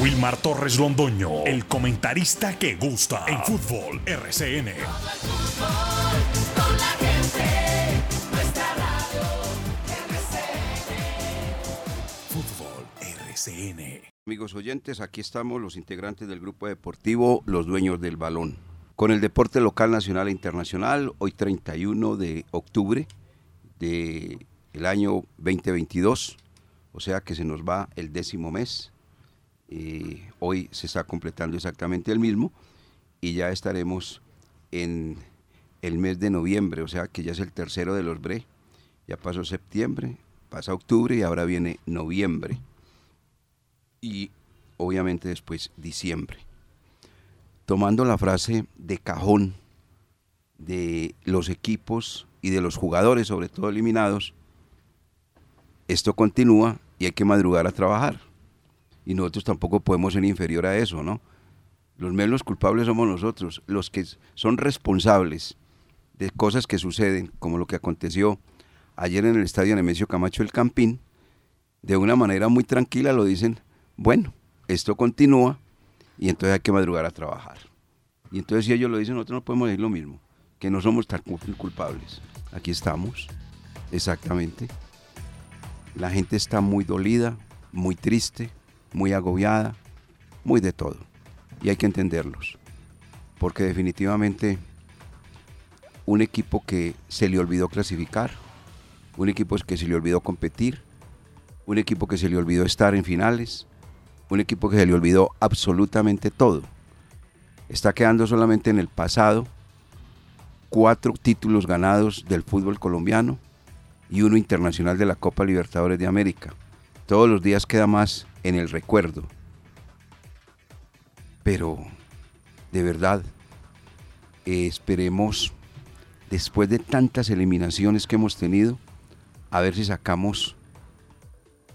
Wilmar Torres Londoño, el comentarista que gusta en fútbol RCN. Fútbol RCN. Amigos oyentes, aquí estamos los integrantes del grupo deportivo Los Dueños del Balón. Con el deporte local, nacional e internacional, hoy 31 de octubre del año 2022, o sea que se nos va el décimo mes. Eh, hoy se está completando exactamente el mismo y ya estaremos en el mes de noviembre, o sea que ya es el tercero de los BRE. Ya pasó septiembre, pasa octubre y ahora viene noviembre. Y obviamente después diciembre. Tomando la frase de cajón de los equipos y de los jugadores, sobre todo eliminados, esto continúa y hay que madrugar a trabajar. Y nosotros tampoco podemos ser inferior a eso, ¿no? Los menos culpables somos nosotros, los que son responsables de cosas que suceden, como lo que aconteció ayer en el estadio Nemesio Camacho el Campín, de una manera muy tranquila lo dicen, bueno, esto continúa y entonces hay que madrugar a trabajar. Y entonces si ellos lo dicen, nosotros no podemos decir lo mismo, que no somos tan culpables. Aquí estamos, exactamente. La gente está muy dolida, muy triste, muy agobiada, muy de todo. Y hay que entenderlos. Porque definitivamente un equipo que se le olvidó clasificar, un equipo que se le olvidó competir, un equipo que se le olvidó estar en finales, un equipo que se le olvidó absolutamente todo. Está quedando solamente en el pasado cuatro títulos ganados del fútbol colombiano y uno internacional de la Copa Libertadores de América. Todos los días queda más en el recuerdo. Pero, de verdad, esperemos, después de tantas eliminaciones que hemos tenido, a ver si sacamos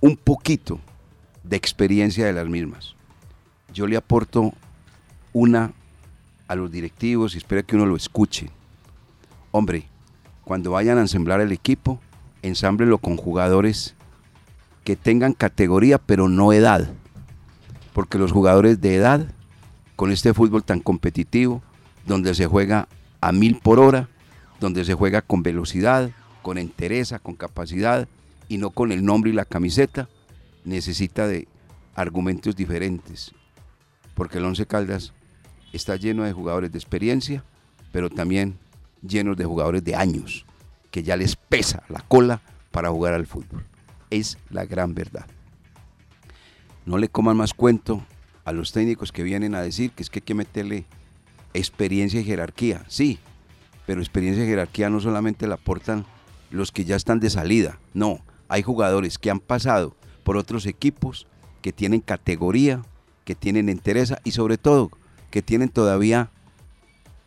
un poquito de experiencia de las mismas. Yo le aporto una a los directivos y espero que uno lo escuche. Hombre, cuando vayan a ensamblar el equipo, ensámblenlo con jugadores que tengan categoría pero no edad. Porque los jugadores de edad, con este fútbol tan competitivo, donde se juega a mil por hora, donde se juega con velocidad, con entereza, con capacidad y no con el nombre y la camiseta, necesita de argumentos diferentes. Porque el Once Caldas está lleno de jugadores de experiencia, pero también llenos de jugadores de años, que ya les pesa la cola para jugar al fútbol. Es la gran verdad. No le coman más cuento a los técnicos que vienen a decir que es que hay que meterle experiencia y jerarquía. Sí, pero experiencia y jerarquía no solamente la aportan los que ya están de salida. No, hay jugadores que han pasado por otros equipos, que tienen categoría, que tienen entereza y sobre todo que tienen todavía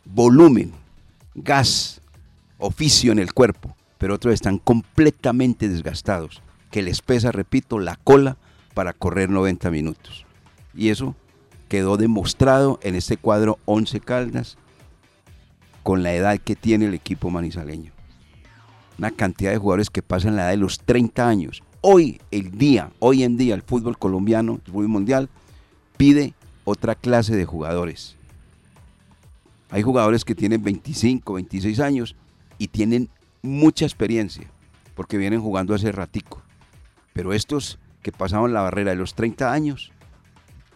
volumen, gas, oficio en el cuerpo, pero otros están completamente desgastados, que les pesa, repito, la cola para correr 90 minutos. Y eso quedó demostrado en este cuadro 11 Caldas con la edad que tiene el equipo manizaleño. Una cantidad de jugadores que pasan la edad de los 30 años. Hoy, el día, hoy en día, el fútbol colombiano, el fútbol mundial, pide otra clase de jugadores. Hay jugadores que tienen 25, 26 años y tienen mucha experiencia, porque vienen jugando hace ratico. Pero estos que pasaban la barrera de los 30 años,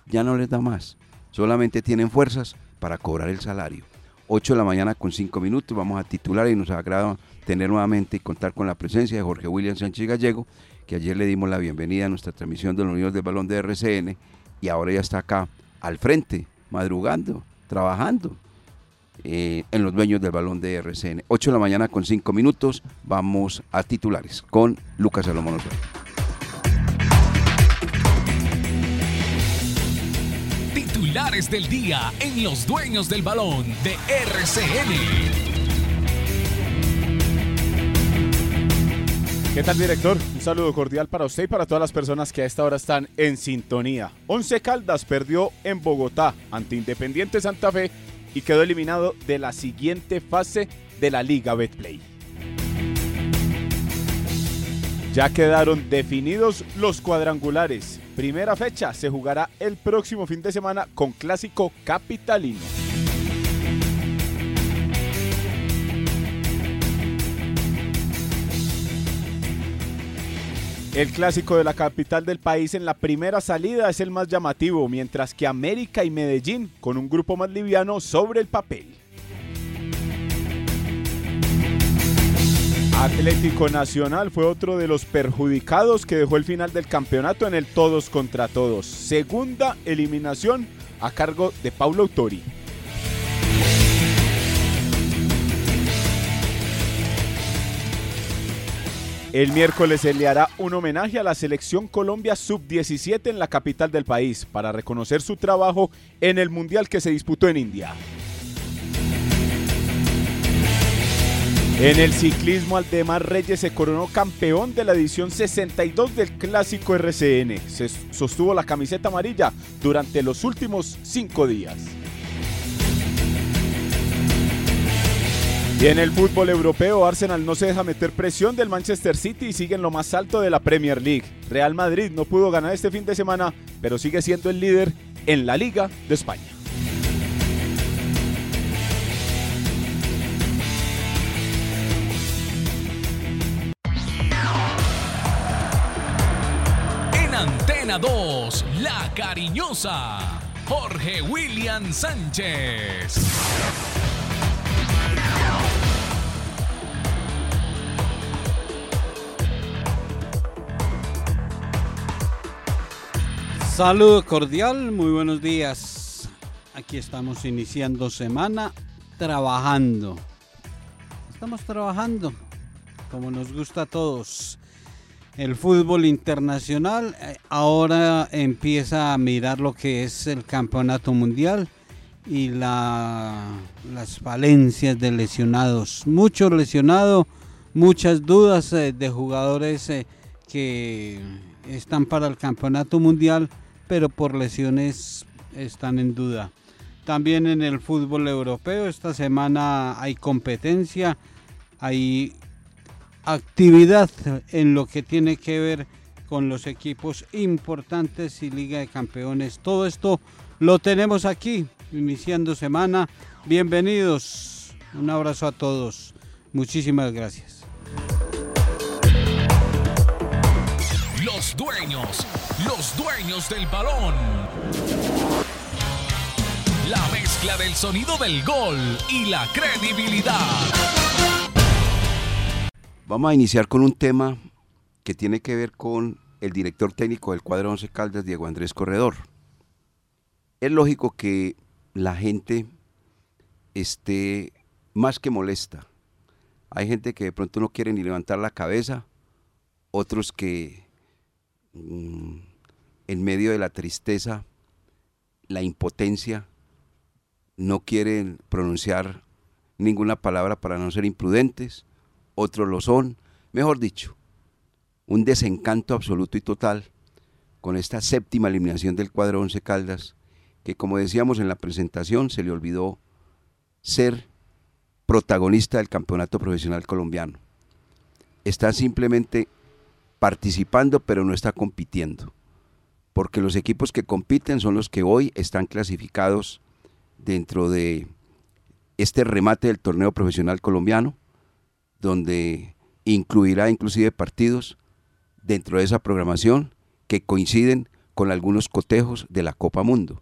ya no les da más. Solamente tienen fuerzas para cobrar el salario. 8 de la mañana con 5 minutos, vamos a titular y nos agrada tener nuevamente y contar con la presencia de Jorge William Sánchez Gallego, que ayer le dimos la bienvenida a nuestra transmisión de los Unidos del Balón de RCN y ahora ya está acá al frente, madrugando, trabajando eh, en los dueños del balón de RCN. 8 de la mañana con 5 minutos, vamos a titulares con Lucas Salomón Osorio. Del día en los dueños del balón de RCN. ¿Qué tal, director? Un saludo cordial para usted y para todas las personas que a esta hora están en sintonía. Once Caldas perdió en Bogotá ante Independiente Santa Fe y quedó eliminado de la siguiente fase de la Liga Betplay. Ya quedaron definidos los cuadrangulares primera fecha se jugará el próximo fin de semana con clásico capitalino. El clásico de la capital del país en la primera salida es el más llamativo, mientras que América y Medellín con un grupo más liviano sobre el papel. Atlético Nacional fue otro de los perjudicados que dejó el final del campeonato en el todos contra todos. Segunda eliminación a cargo de Paulo Autori. El miércoles se le hará un homenaje a la selección Colombia Sub-17 en la capital del país para reconocer su trabajo en el Mundial que se disputó en India. En el ciclismo, Aldemar Reyes se coronó campeón de la edición 62 del Clásico RCN. Se sostuvo la camiseta amarilla durante los últimos cinco días. Y en el fútbol europeo, Arsenal no se deja meter presión del Manchester City y sigue en lo más alto de la Premier League. Real Madrid no pudo ganar este fin de semana, pero sigue siendo el líder en la Liga de España. Cariñosa, Jorge William Sánchez. Saludo cordial, muy buenos días. Aquí estamos iniciando semana trabajando. Estamos trabajando como nos gusta a todos. El fútbol internacional eh, ahora empieza a mirar lo que es el campeonato mundial y la, las falencias de lesionados. Muchos lesionados, muchas dudas eh, de jugadores eh, que están para el campeonato mundial pero por lesiones están en duda. También en el fútbol europeo esta semana hay competencia, hay actividad en lo que tiene que ver con los equipos importantes y Liga de Campeones. Todo esto lo tenemos aquí, iniciando semana. Bienvenidos, un abrazo a todos. Muchísimas gracias. Los dueños los dueños del balón. La mezcla del sonido del gol y la credibilidad. Vamos a iniciar con un tema que tiene que ver con el director técnico del cuadro 11 Caldas, Diego Andrés Corredor. Es lógico que la gente esté más que molesta. Hay gente que de pronto no quiere ni levantar la cabeza, otros que mm, en medio de la tristeza, la impotencia, no quieren pronunciar ninguna palabra para no ser imprudentes, otros lo son, mejor dicho, un desencanto absoluto y total con esta séptima eliminación del cuadro Once Caldas, que como decíamos en la presentación, se le olvidó ser protagonista del campeonato profesional colombiano. Está simplemente participando, pero no está compitiendo porque los equipos que compiten son los que hoy están clasificados dentro de este remate del torneo profesional colombiano, donde incluirá inclusive partidos dentro de esa programación que coinciden con algunos cotejos de la Copa Mundo,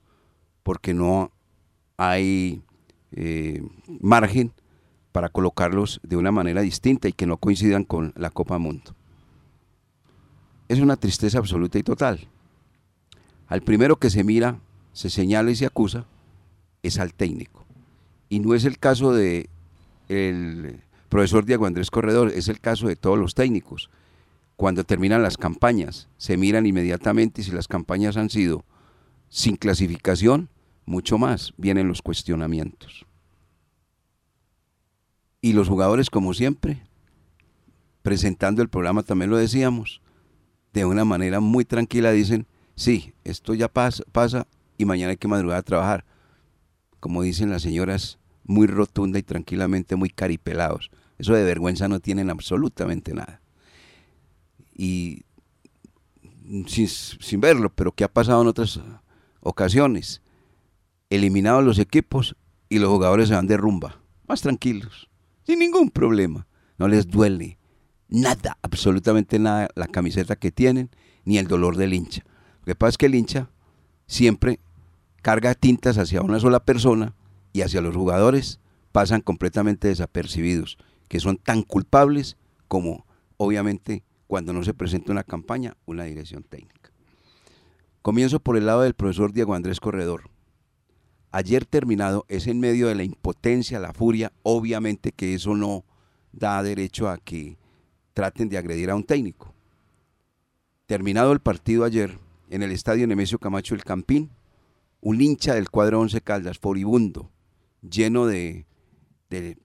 porque no hay eh, margen para colocarlos de una manera distinta y que no coincidan con la Copa Mundo. Es una tristeza absoluta y total. Al primero que se mira, se señala y se acusa es al técnico. Y no es el caso de el profesor Diego Andrés Corredor, es el caso de todos los técnicos. Cuando terminan las campañas, se miran inmediatamente y si las campañas han sido sin clasificación, mucho más vienen los cuestionamientos. Y los jugadores, como siempre, presentando el programa, también lo decíamos, de una manera muy tranquila dicen, sí, esto ya pasa, pasa y mañana hay que madrugar a trabajar. Como dicen las señoras, muy rotunda y tranquilamente, muy caripelados. Eso de vergüenza no tienen absolutamente nada. Y sin, sin verlo, pero que ha pasado en otras ocasiones. Eliminados los equipos y los jugadores se van de rumba, más tranquilos, sin ningún problema. No les duele nada, absolutamente nada la camiseta que tienen, ni el dolor del hincha. Lo que pasa es que el hincha siempre carga tintas hacia una sola persona y hacia los jugadores pasan completamente desapercibidos, que son tan culpables como obviamente cuando no se presenta una campaña, una dirección técnica. Comienzo por el lado del profesor Diego Andrés Corredor. Ayer terminado es en medio de la impotencia, la furia, obviamente que eso no da derecho a que traten de agredir a un técnico. Terminado el partido ayer en el estadio Nemesio Camacho El Campín, un hincha del cuadro Once Caldas, furibundo, lleno de, de,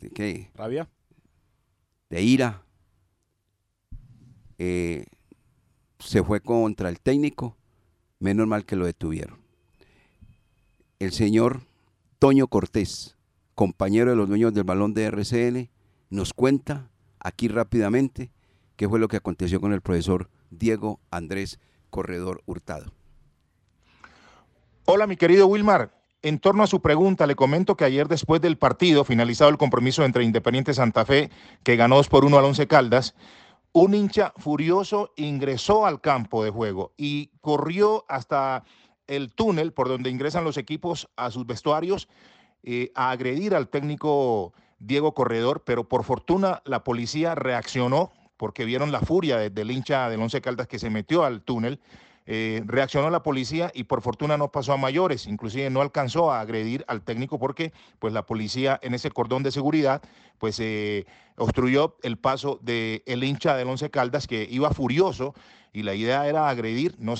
de, qué? ¿Rabia? De ira. Eh, se fue contra el técnico, menos mal que lo detuvieron. El señor Toño Cortés, compañero de los dueños del balón de RCN, nos cuenta aquí rápidamente qué fue lo que aconteció con el profesor Diego Andrés Corredor Hurtado. Hola, mi querido Wilmar. En torno a su pregunta, le comento que ayer después del partido, finalizado el compromiso entre Independiente Santa Fe, que ganó 2 por 1 al Once Caldas, un hincha furioso ingresó al campo de juego y corrió hasta el túnel por donde ingresan los equipos a sus vestuarios eh, a agredir al técnico Diego Corredor, pero por fortuna la policía reaccionó porque vieron la furia del hincha del Once Caldas que se metió al túnel. Eh, reaccionó la policía y por fortuna no pasó a mayores, inclusive no alcanzó a agredir al técnico porque pues la policía en ese cordón de seguridad pues eh, obstruyó el paso del el hincha del Once Caldas que iba furioso y la idea era agredir, no,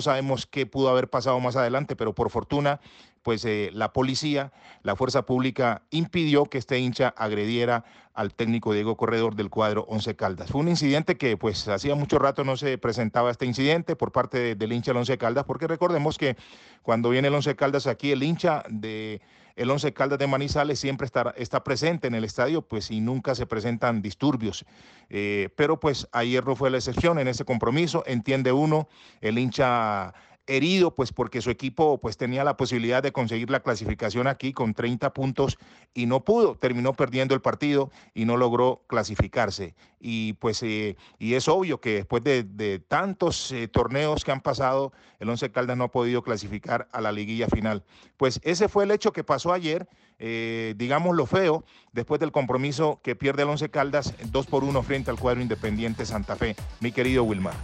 sabemos qué pudo haber pasado más adelante, pero por fortuna pues eh, la policía, la fuerza pública impidió que este hincha agrediera al técnico Diego Corredor del cuadro Once Caldas. Fue un incidente que pues hacía mucho rato no se presentaba este incidente por parte del hincha del Once Caldas, porque recordemos que cuando viene el Once Caldas aquí, el hincha de el Once Caldas de Manizales siempre está, está presente en el estadio, pues y nunca se presentan disturbios. Eh, pero pues ayer no fue la excepción en ese compromiso, entiende uno, el hincha herido, pues porque su equipo pues tenía la posibilidad de conseguir la clasificación aquí con 30 puntos y no pudo, terminó perdiendo el partido y no logró clasificarse. Y pues eh, y es obvio que después de, tantos eh, torneos que han pasado, el Once Caldas no ha podido clasificar a la liguilla final. Pues ese fue el hecho que pasó ayer, eh, digamos lo feo, después del compromiso que pierde el Once Caldas 2 por 1 frente al cuadro Independiente Santa Fe. Mi querido Wilmar.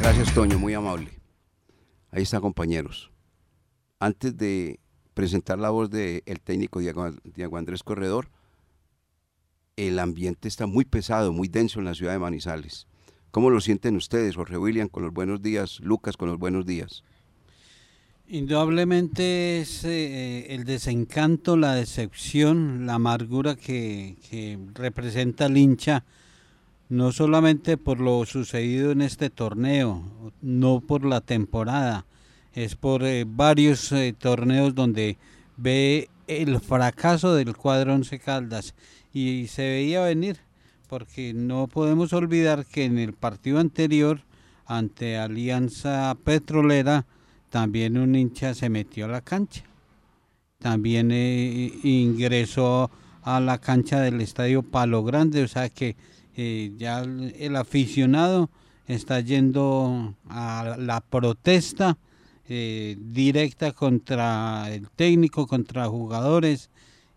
Gracias, Toño, muy amable. Ahí está, compañeros. Antes de presentar la voz del técnico Diego, Andrés Corredor, el ambiente está muy pesado, muy denso en la ciudad de Manizales. ¿Cómo lo sienten ustedes, Jorge William, con los buenos días, Lucas, con los buenos días? Indudablemente es eh, el desencanto, la decepción, la amargura que, que representa el hincha no solamente por lo sucedido en este torneo, no por la temporada, es por eh, varios eh, torneos donde ve el fracaso del cuadro Once Caldas y se veía venir, porque no podemos olvidar que en el partido anterior ante Alianza Petrolera también un hincha se metió a la cancha, también eh, ingresó a la cancha del estadio Palo Grande, o sea que eh, ya el, aficionado está yendo a la protesta eh, directa contra el técnico, contra jugadores,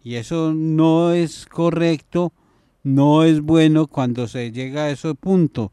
y eso no es correcto, no es bueno cuando se llega a ese punto,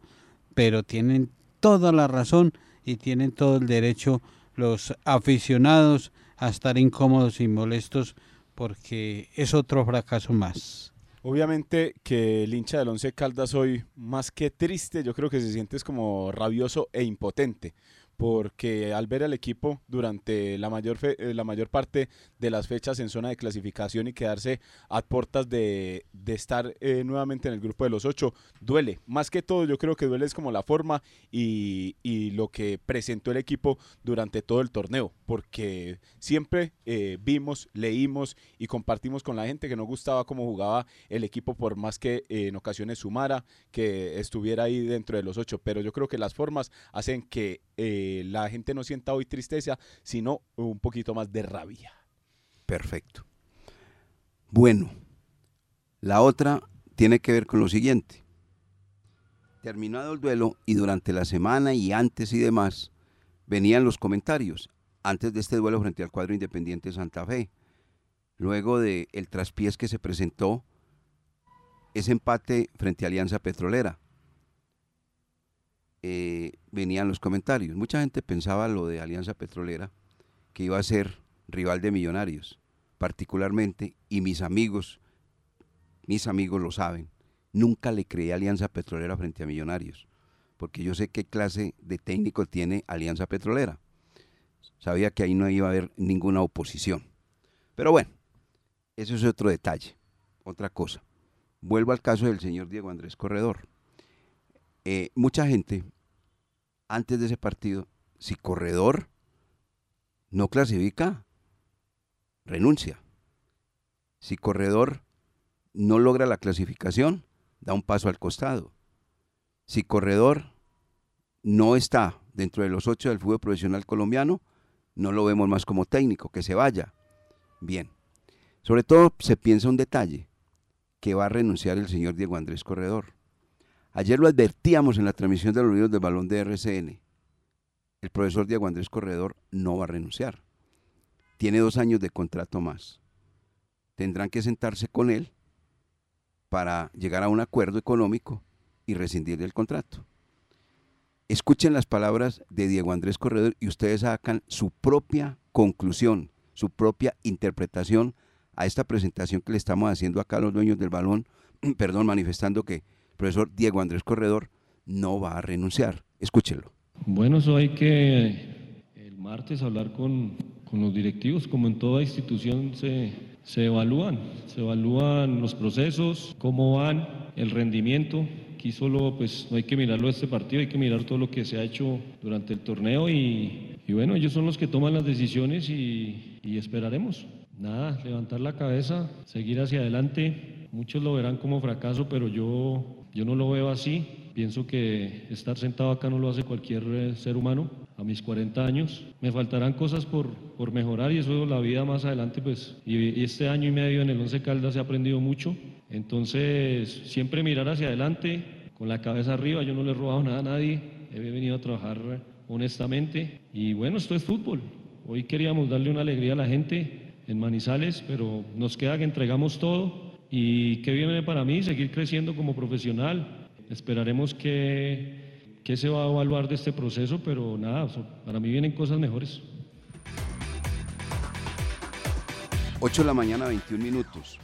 pero tienen toda la razón y tienen todo el derecho los aficionados a estar incómodos y molestos porque es otro fracaso más. Obviamente que el hincha del Once Caldas hoy, más que triste, yo creo que se siente como rabioso e impotente, porque al ver al equipo durante la mayor, eh, la mayor parte de las fechas en zona de clasificación y quedarse a puertas de, estar eh, nuevamente en el grupo de los ocho, duele. Más que todo, yo creo que duele es como la forma y, lo que presentó el equipo durante todo el torneo, porque siempre eh, vimos, leímos y compartimos con la gente que no gustaba cómo jugaba el equipo, por más que en ocasiones sumara, que estuviera ahí dentro de los ocho, pero yo creo que las formas hacen que la gente no sienta hoy tristeza, sino un poquito más de rabia. Perfecto. Bueno, la otra tiene que ver con lo siguiente. Terminado el duelo y durante la semana y antes y demás, venían los comentarios. Antes de este duelo frente al cuadro Independiente Santa Fe, luego del el traspiés que se presentó, ese empate frente a Alianza Petrolera. Eh, venían los comentarios. Mucha gente pensaba lo de Alianza Petrolera, que iba a ser rival de Millonarios, particularmente, y mis amigos, mis amigos lo saben, nunca le creí a Alianza Petrolera frente a Millonarios, porque yo sé qué clase de técnico tiene Alianza Petrolera. Sabía que ahí no iba a haber ninguna oposición. Pero bueno, eso es otro detalle, otra cosa. Vuelvo al caso del señor Diego Andrés Corredor. Eh, mucha gente, antes de ese partido, si Corredor no clasifica, renuncia. Si Corredor no logra la clasificación, da un paso al costado. Si Corredor no está dentro de los ocho del fútbol profesional colombiano, no lo vemos más como técnico, que se vaya. Bien. Sobre todo se piensa un detalle, que va a renunciar el señor Diego Andrés Corredor. Ayer lo advertíamos en la transmisión de los libros del balón de RCN. El profesor Diego Andrés Corredor no va a renunciar. Tiene dos años de contrato más. Tendrán que sentarse con él para llegar a un acuerdo económico y rescindir el contrato. Escuchen las palabras de Diego Andrés Corredor y ustedes sacan su propia conclusión, su propia interpretación a esta presentación que le estamos haciendo acá a los dueños del balón, perdón, manifestando que profesor Diego Andrés Corredor no va a renunciar. Escúchenlo. Bueno, eso hay que el martes hablar con, con los directivos, como en toda institución se, se evalúan, se evalúan los procesos, cómo van, el rendimiento. Aquí solo pues no hay que mirarlo este partido, hay que mirar todo lo que se ha hecho durante el torneo y, y bueno, ellos son los que toman las decisiones y, y esperaremos. Nada, levantar la cabeza, seguir hacia adelante. Muchos lo verán como fracaso, pero yo yo no lo veo así. Pienso que estar sentado acá no lo hace cualquier eh, ser humano. A mis 40 años me faltarán cosas por, por mejorar y eso la vida más adelante, pues, y, este año y medio en el Once Caldas he aprendido mucho. Entonces, siempre mirar hacia adelante, con la cabeza arriba. Yo no le he robado nada a nadie. He venido a trabajar honestamente. Y bueno, esto es fútbol. Hoy queríamos darle una alegría a la gente en Manizales, pero nos queda que entregamos todo y qué viene para mí, seguir creciendo como profesional. Esperaremos que, que se va a evaluar de este proceso, pero nada, para mí vienen cosas mejores. 8 de la mañana, 21 minutos.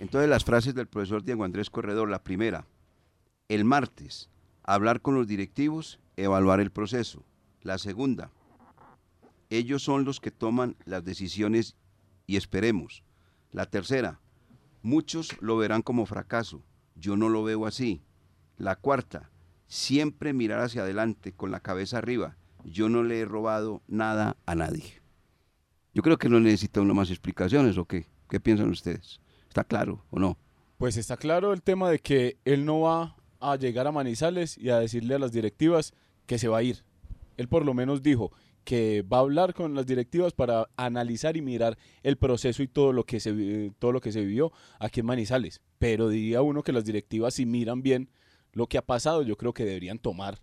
Entonces las frases del profesor Diego Andrés Corredor, la primera, el martes, hablar con los directivos, evaluar el proceso. La segunda, ellos son los que toman las decisiones y esperemos. La tercera, Muchos lo verán como fracaso, yo no lo veo así. La cuarta, siempre mirar hacia adelante con la cabeza arriba. Yo no le he robado nada a nadie. Yo creo que no necesita uno más explicaciones o qué. ¿Qué piensan ustedes? ¿Está claro o no? Pues está claro el tema de que él no va a llegar a Manizales y a decirle a las directivas que se va a ir. Él por lo menos dijo, que va a hablar con las directivas para analizar y mirar el proceso y todo lo que se, todo lo que se vivió aquí en Manizales. Pero diría uno que las directivas si miran bien lo que ha pasado, yo creo que deberían tomar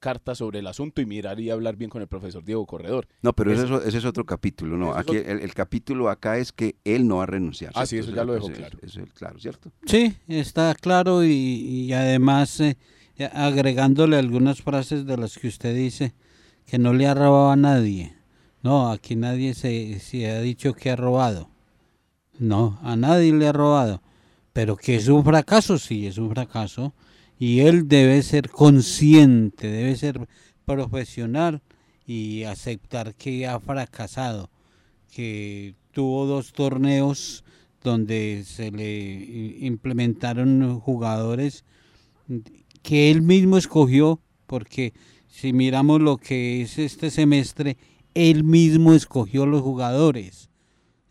cartas sobre el asunto y mirar y hablar bien con el profesor Diego Corredor. No, pero ese, es otro capítulo, ¿no? Aquí el, capítulo acá es que él no va a renunciar. Ah, sí, eso ya lo dejo claro. Eso es claro, ¿cierto? Sí, está claro y, además eh, agregándole algunas frases de las que usted dice, que no le ha robado a nadie. No, aquí nadie se, se, ha dicho que ha robado. No, a nadie le ha robado. Pero que es un fracaso, sí, es un fracaso. Y él debe ser consciente, debe ser profesional y aceptar que ha fracasado, que tuvo dos torneos donde se le implementaron jugadores que él mismo escogió, porque si miramos lo que es este semestre, él mismo escogió los jugadores.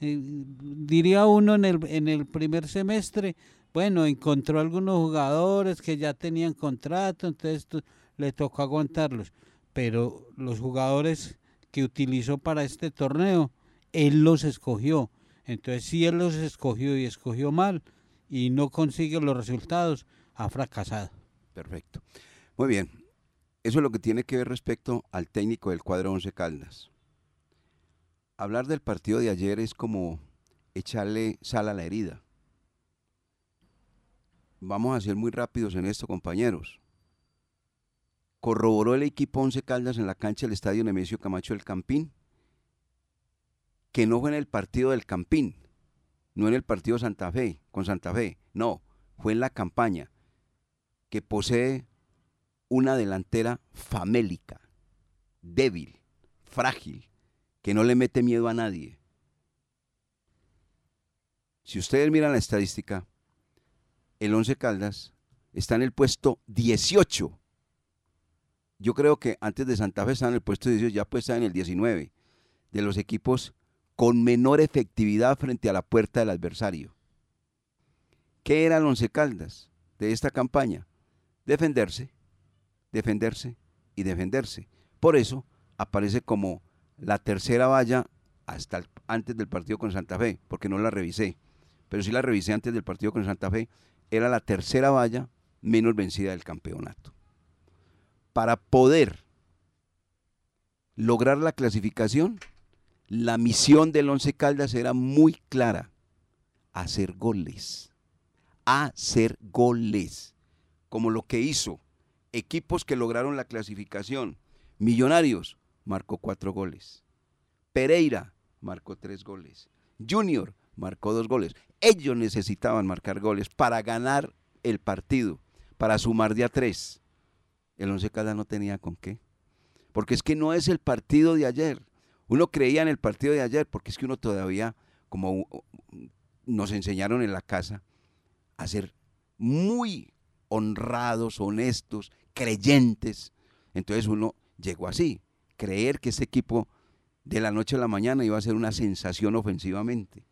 Eh, diría uno en el, en el primer semestre, bueno, encontró algunos jugadores que ya tenían contrato, entonces le tocó aguantarlos. Pero los jugadores que utilizó para este torneo, él los escogió. Entonces, si él los escogió y escogió mal y no consigue los resultados, ha fracasado. Perfecto. Muy bien. Eso es lo que tiene que ver respecto al técnico del cuadro 11 Caldas. Hablar del partido de ayer es como echarle sal a la herida. Vamos a ser muy rápidos en esto, compañeros. Corroboró el equipo 11 Caldas en la cancha del estadio Nemesio Camacho del Campín que no fue en el partido del Campín, no en el partido Santa Fe, con Santa Fe, no, fue en la campaña, que posee una delantera famélica, débil, frágil, que no le mete miedo a nadie. Si ustedes miran la estadística, el Once Caldas está en el puesto 18. Yo creo que antes de Santa Fe estaba en el puesto 18, ya pues está en el 19 de los equipos con menor efectividad frente a la puerta del adversario. ¿Qué era el Once Caldas de esta campaña? Defenderse, defenderse y defenderse. Por eso aparece como la tercera valla hasta antes del partido con Santa Fe, porque no la revisé, pero sí la revisé antes del partido con Santa Fe, era la tercera valla menos vencida del campeonato. Para poder lograr la clasificación, la misión del Once Caldas era muy clara, hacer goles, hacer goles, como lo que hizo equipos que lograron la clasificación. Millonarios marcó cuatro goles. Pereira marcó tres goles. Junior marcó dos goles. Ellos necesitaban marcar goles para ganar el partido, para sumar de a tres. El Once Caldas no tenía con qué. Porque es que no es el partido de ayer. Uno creía en el partido de ayer, porque es que uno todavía, como nos enseñaron en la casa, a ser muy honrados, honestos, creyentes. Entonces uno llegó así, creer que ese equipo de la noche a la mañana iba a ser una sensación ofensivamente,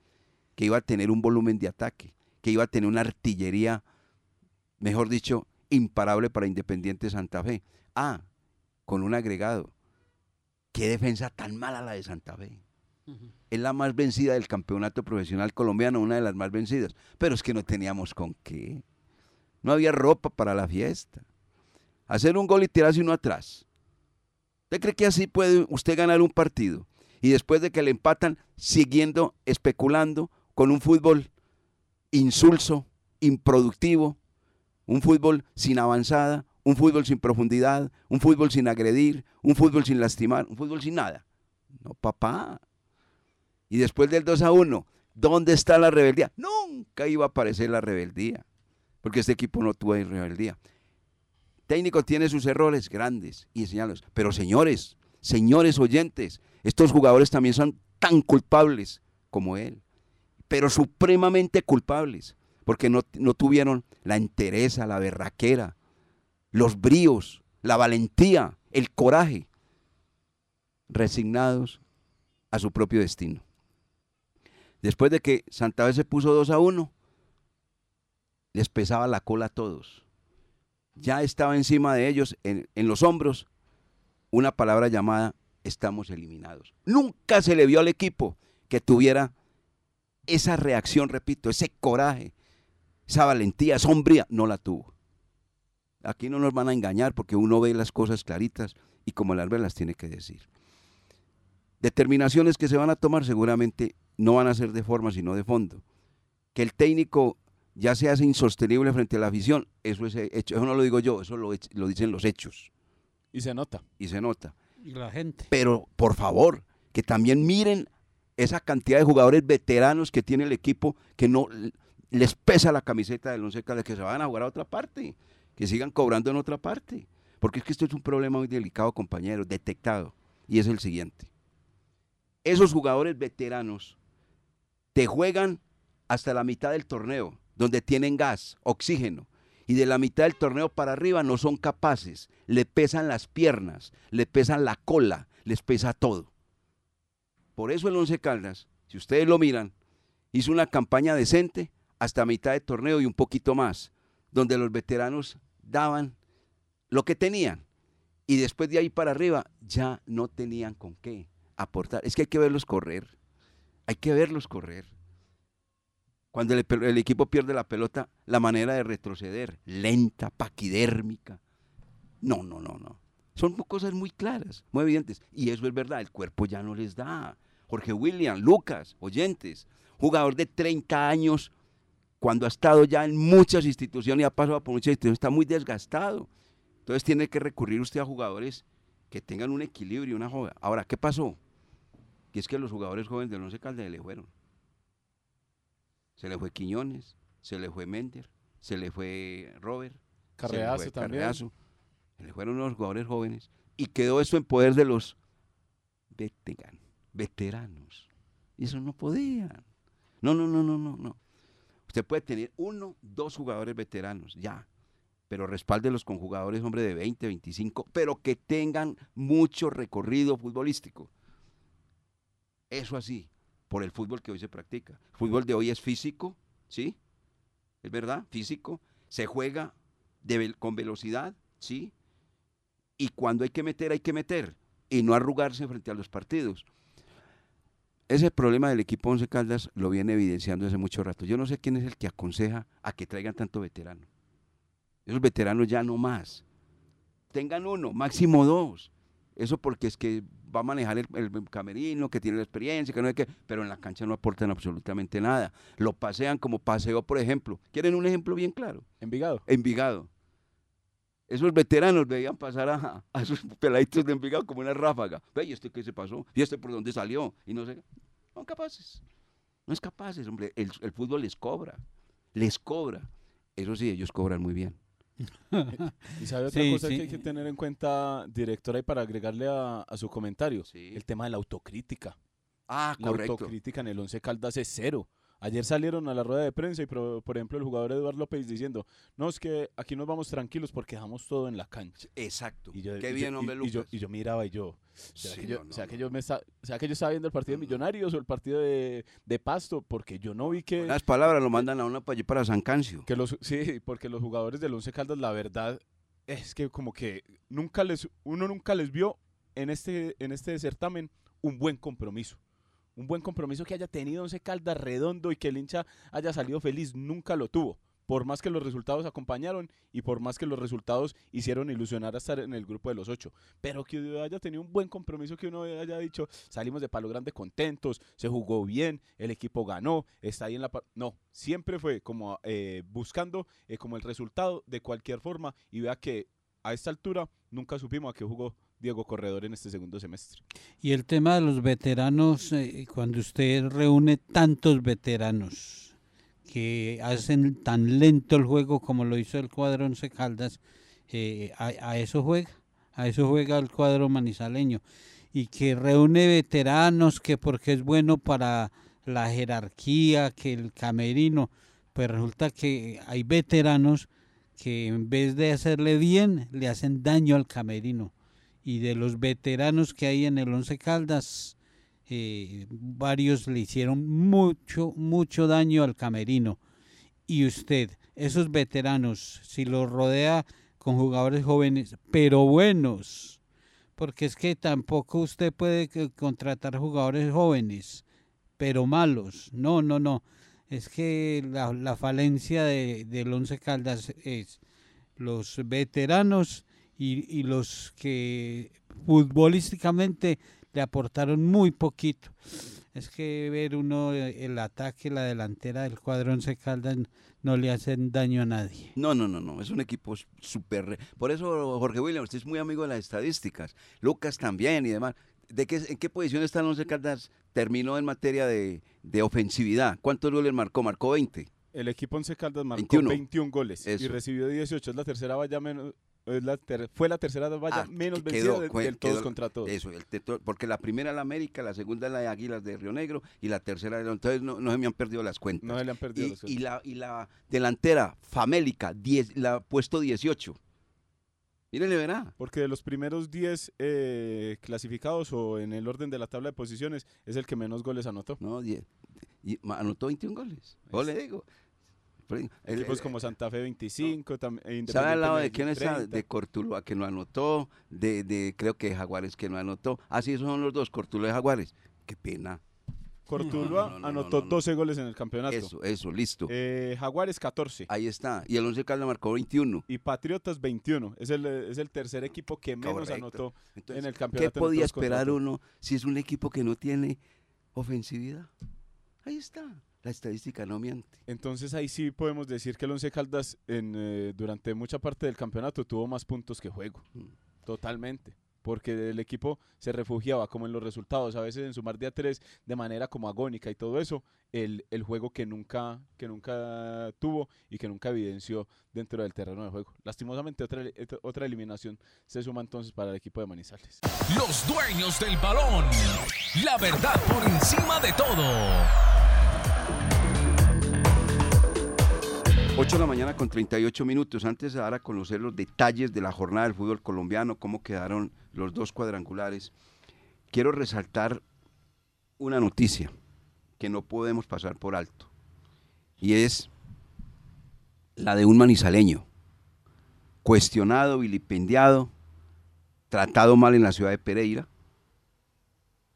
que iba a tener un volumen de ataque, que iba a tener una artillería, mejor dicho, imparable para Independiente Santa Fe. Ah, con un agregado, qué defensa tan mala la de Santa Fe. Es la más vencida del campeonato profesional colombiano, una de las más vencidas. Pero es que no teníamos con qué. No había ropa para la fiesta. Hacer un gol y tirarse uno atrás. ¿Usted cree que así puede usted ganar un partido? Y después de que le empatan, siguiendo especulando con un fútbol insulso, improductivo, un fútbol sin avanzada, un fútbol sin profundidad, un fútbol sin agredir, un fútbol sin lastimar, un fútbol sin nada. No, papá. Y después del 2 a 1, ¿dónde está la rebeldía? Nunca iba a aparecer la rebeldía, porque este equipo no tuvo rebeldía. Técnico tiene sus errores grandes y señalos, pero señores, señores oyentes, estos jugadores también son tan culpables como él, pero supremamente culpables, porque no, no tuvieron la entereza, la berraquera, los bríos, la valentía, el coraje, resignados a su propio destino. Después de que Santa Fe se puso 2 a 1, les pesaba la cola a todos. Ya estaba encima de ellos, en, en los hombros, una palabra llamada estamos eliminados. Nunca se le vio al equipo que tuviera esa reacción, repito, ese coraje, esa valentía, sombría, no la tuvo. Aquí no nos van a engañar porque uno ve las cosas claritas y como las ve las tiene que decir. Determinaciones que se van a tomar seguramente no van a ser de forma sino de fondo. Que el técnico ya se hace insostenible frente a la afición, eso es hecho, eso no lo digo yo, eso lo, lo dicen los hechos. Y se nota. Y se nota. Y la gente. Pero por favor, que también miren esa cantidad de jugadores veteranos que tiene el equipo que no les pesa la camiseta del Once de que se van a jugar a otra parte que sigan cobrando en otra parte. Porque es que esto es un problema muy delicado, compañeros, detectado. y es el siguiente. Esos jugadores veteranos te juegan hasta la mitad del torneo, donde tienen gas, oxígeno, y de la mitad del torneo para arriba no son capaces, le pesan las piernas, le pesan la cola, les pesa todo. Por eso el Once Caldas, si ustedes lo miran, hizo una campaña decente hasta mitad de torneo y un poquito más, donde los veteranos daban lo que tenían y después de ahí para arriba ya no tenían con qué aportar. Es que hay que verlos correr, hay que verlos correr. Cuando el, equipo pierde la pelota, la manera de retroceder, lenta, paquidérmica. No, no, no, no. Son cosas muy claras, muy evidentes. Y eso es verdad, el cuerpo ya no les da. Jorge William, Lucas, oyentes, jugador de 30 años, cuando ha estado ya en muchas instituciones y ha pasado por muchas instituciones, está muy desgastado. Entonces tiene que recurrir usted a jugadores que tengan un equilibrio, una joda. Ahora, ¿qué pasó? Que es que los jugadores jóvenes del Once Caldas le fueron. Se le fue Quiñones, se le fue Mender, se le fue Robert, Carreazo se le fue también. Carreazo. Se le fueron los jugadores jóvenes. Y quedó eso en poder de los veteran- veteranos. Y eso no podían. No, no, no, no, no, no. Usted puede tener uno, dos jugadores veteranos, ya. Pero respáldelos con jugadores, hombre, de 20, 25, pero que tengan mucho recorrido futbolístico. Eso así, por el fútbol que hoy se practica. El fútbol de hoy es físico, ¿sí? ¿Es verdad? Físico. Se juega de con velocidad, ¿sí? Y cuando hay que meter, hay que meter. Y no arrugarse frente a los partidos. Ese problema del equipo Once Caldas lo viene evidenciando hace mucho rato. Yo no sé quién es el que aconseja a que traigan tanto veterano. Esos veteranos ya no más. Tengan uno, máximo dos. Eso porque es que va a manejar el, el camerino, que tiene la experiencia, que no hay que, pero en la cancha no aportan absolutamente nada. Lo pasean como paseo, por ejemplo. ¿Quieren un ejemplo bien claro? Envigado. Envigado. Esos veteranos veían pasar a, a esos peladitos de Envigado como una ráfaga. Ve, ¿y este qué se pasó? ¿Y este por dónde salió? Y no sé. Son capaces. No es capaces, hombre. El, el fútbol les cobra. Les cobra. Eso sí, ellos cobran muy bien. Y sabe otra Sí, cosa sí. que hay que tener en cuenta, directora, y para agregarle a, a su comentario, Sí. el tema de la autocrítica. Ah, La correcto. autocrítica en el Once Caldas es cero. Ayer salieron a la rueda de prensa y, por, por ejemplo, el jugador Eduardo López diciendo, no, es que aquí nos vamos tranquilos porque dejamos todo en la cancha. Exacto. Y yo, Qué y bien, yo- hombre, y- y yo, Lucas. y yo miraba y yo, ¿será, Sí, que, yo, no, no, será que no. yo me esta- será que yo estaba viendo el partido de. Millonarios o el partido de, de Pasto? Porque yo no vi que... Las palabras lo mandan a uno para allí para San Cancio. Que los, sí, porque los jugadores del Once Caldas, la verdad, es que como que nunca les, uno nunca les vio en este, en este certamen un buen compromiso. Un buen compromiso que haya tenido Once Caldas redondo y que el hincha haya salido feliz, nunca lo tuvo. Por más que los resultados acompañaron y por más que los resultados hicieron ilusionar a estar en el grupo de los ocho. Pero que haya tenido un buen compromiso, que uno haya dicho, salimos de Palo Grande contentos, se jugó bien, el equipo ganó, está ahí en la... pa-". No, siempre fue como eh, buscando eh, como el resultado de cualquier forma y vea que a esta altura nunca supimos a qué jugó Diego Corredor en este segundo semestre. Y el tema de los veteranos, eh, cuando usted reúne tantos veteranos que hacen tan lento el juego como lo hizo el cuadro Once Caldas, eh, a, a eso juega, a eso juega el cuadro manizaleño. Y que reúne veteranos que porque es bueno para la jerarquía, que el camerino, pues resulta que hay veteranos que en vez de hacerle bien, le hacen daño al camerino y de los veteranos que hay en el Once Caldas, eh, varios le hicieron mucho, mucho daño al camerino. Y usted, esos veteranos, si los rodea con jugadores jóvenes, pero buenos, porque es que tampoco usted puede contratar jugadores jóvenes, pero malos. No, no, no. Es que la, la falencia de, del Once Caldas es los veteranos y, y los que futbolísticamente le aportaron muy poquito. Es que ver uno eh, el ataque, la delantera del cuadro Once Caldas no le hacen daño a nadie. No, no, no, no, es un equipo súper... Por eso, Jorge William, usted es muy amigo de las estadísticas. Lucas también y demás. ¿De qué, ¿En qué posición está el Once Caldas? Terminó en materia de, de ofensividad. ¿Cuántos goles marcó? Marcó 20. El equipo Once Caldas marcó 21. 21, goles y recibió 18. Es la tercera valla menos, la ter- fue la tercera valla Ah, menos que vencida quedó- de- del todos quedó- contra todos. Eso, el teto- porque la primera es la América, la segunda es la de Águilas de Río Negro y la tercera es entonces no, no se me han perdido las cuentas. No se le han perdido y, los y la, y la delantera, Famélica, 10, la ha puesto 18. Mírele, verá. Porque de los primeros 10 eh, clasificados o en el orden de la tabla de posiciones es el que menos goles anotó. No, 10. Y anotó 21 goles. Yo le digo. Equipos el- como Santa Fe 25, tam- e ¿Sabe al lado de quién está? De Cortuluá que no anotó, de, de creo que Jaguares que no anotó. Ah, sí, esos son los dos, Cortuluá y Jaguares. Qué pena. 30. Cortuluá No, no, no, anotó no, no. 12 goles en el campeonato. Eso, eso, listo. Eh, Jaguares 14 Ahí está. Y el Once Caldas marcó 21. y Patriotas 21. Es el, es el tercer equipo que menos Correcto. anotó Entonces, en el ¿Qué campeonato. en podía esperar uno si es un equipo que no tiene ofensividad? Ahí está. La estadística no miente. Entonces ahí sí podemos decir que el Once Caldas en, eh, durante mucha parte del campeonato tuvo más puntos que juego. Mm. Totalmente. Porque el equipo se refugiaba como en los resultados, a veces en sumar de a tres de manera como agónica y todo eso, el, el juego que nunca, que nunca tuvo y que nunca evidenció dentro del terreno de juego. Lastimosamente otra, otra eliminación se suma entonces para el equipo de Manizales. Los dueños del balón. La verdad por encima de todo. 8 de la mañana con 38 minutos. Antes de dar a conocer los detalles de la jornada del fútbol colombiano, cómo quedaron los dos cuadrangulares, quiero resaltar una noticia que no podemos pasar por alto. Y es la de un manizaleño, cuestionado, vilipendiado, tratado mal en la ciudad de Pereira,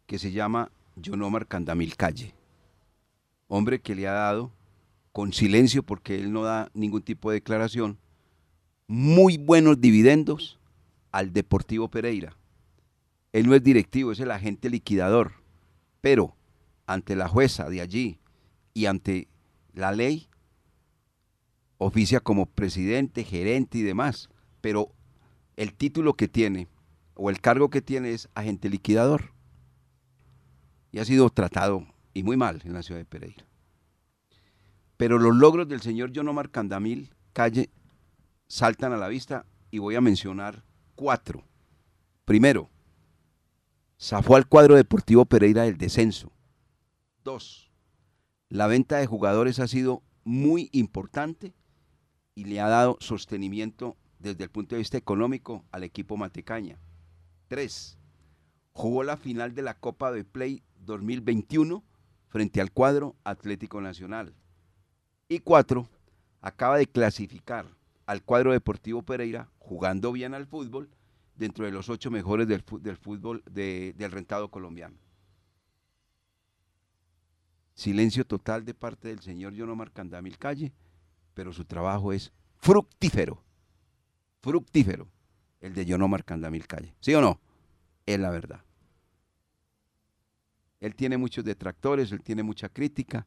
que se llama Yonomar Candamil Calle. Hombre que le ha dado con silencio porque él no da ningún tipo de declaración, muy buenos dividendos al Deportivo Pereira. Él no es directivo, es el agente liquidador, pero ante la jueza de allí y ante la ley, oficia como presidente, gerente y demás, pero el título que tiene o el cargo que tiene es agente liquidador. Y ha sido tratado y muy mal en la ciudad de Pereira. Pero los logros del señor Yonomar Candamil Calle saltan a la vista y voy a mencionar cuatro. Primero, zafó al cuadro deportivo Pereira del descenso. Dos, la venta de jugadores ha sido muy importante y le ha dado sostenimiento desde el punto de vista económico al equipo Matecaña. Tres, jugó la final de la Copa de Play 2021 frente al cuadro Atlético Nacional. Y cuatro, acaba de clasificar al cuadro Deportivo Pereira jugando bien al fútbol dentro de los ocho mejores del, fútbol de- del rentado colombiano. Silencio total de parte del señor Yonomar Candamil Calle, pero su trabajo es fructífero, fructífero, el de Yonomar Candamil Calle. ¿Sí o no? Es la verdad. Él tiene muchos detractores, él tiene mucha crítica,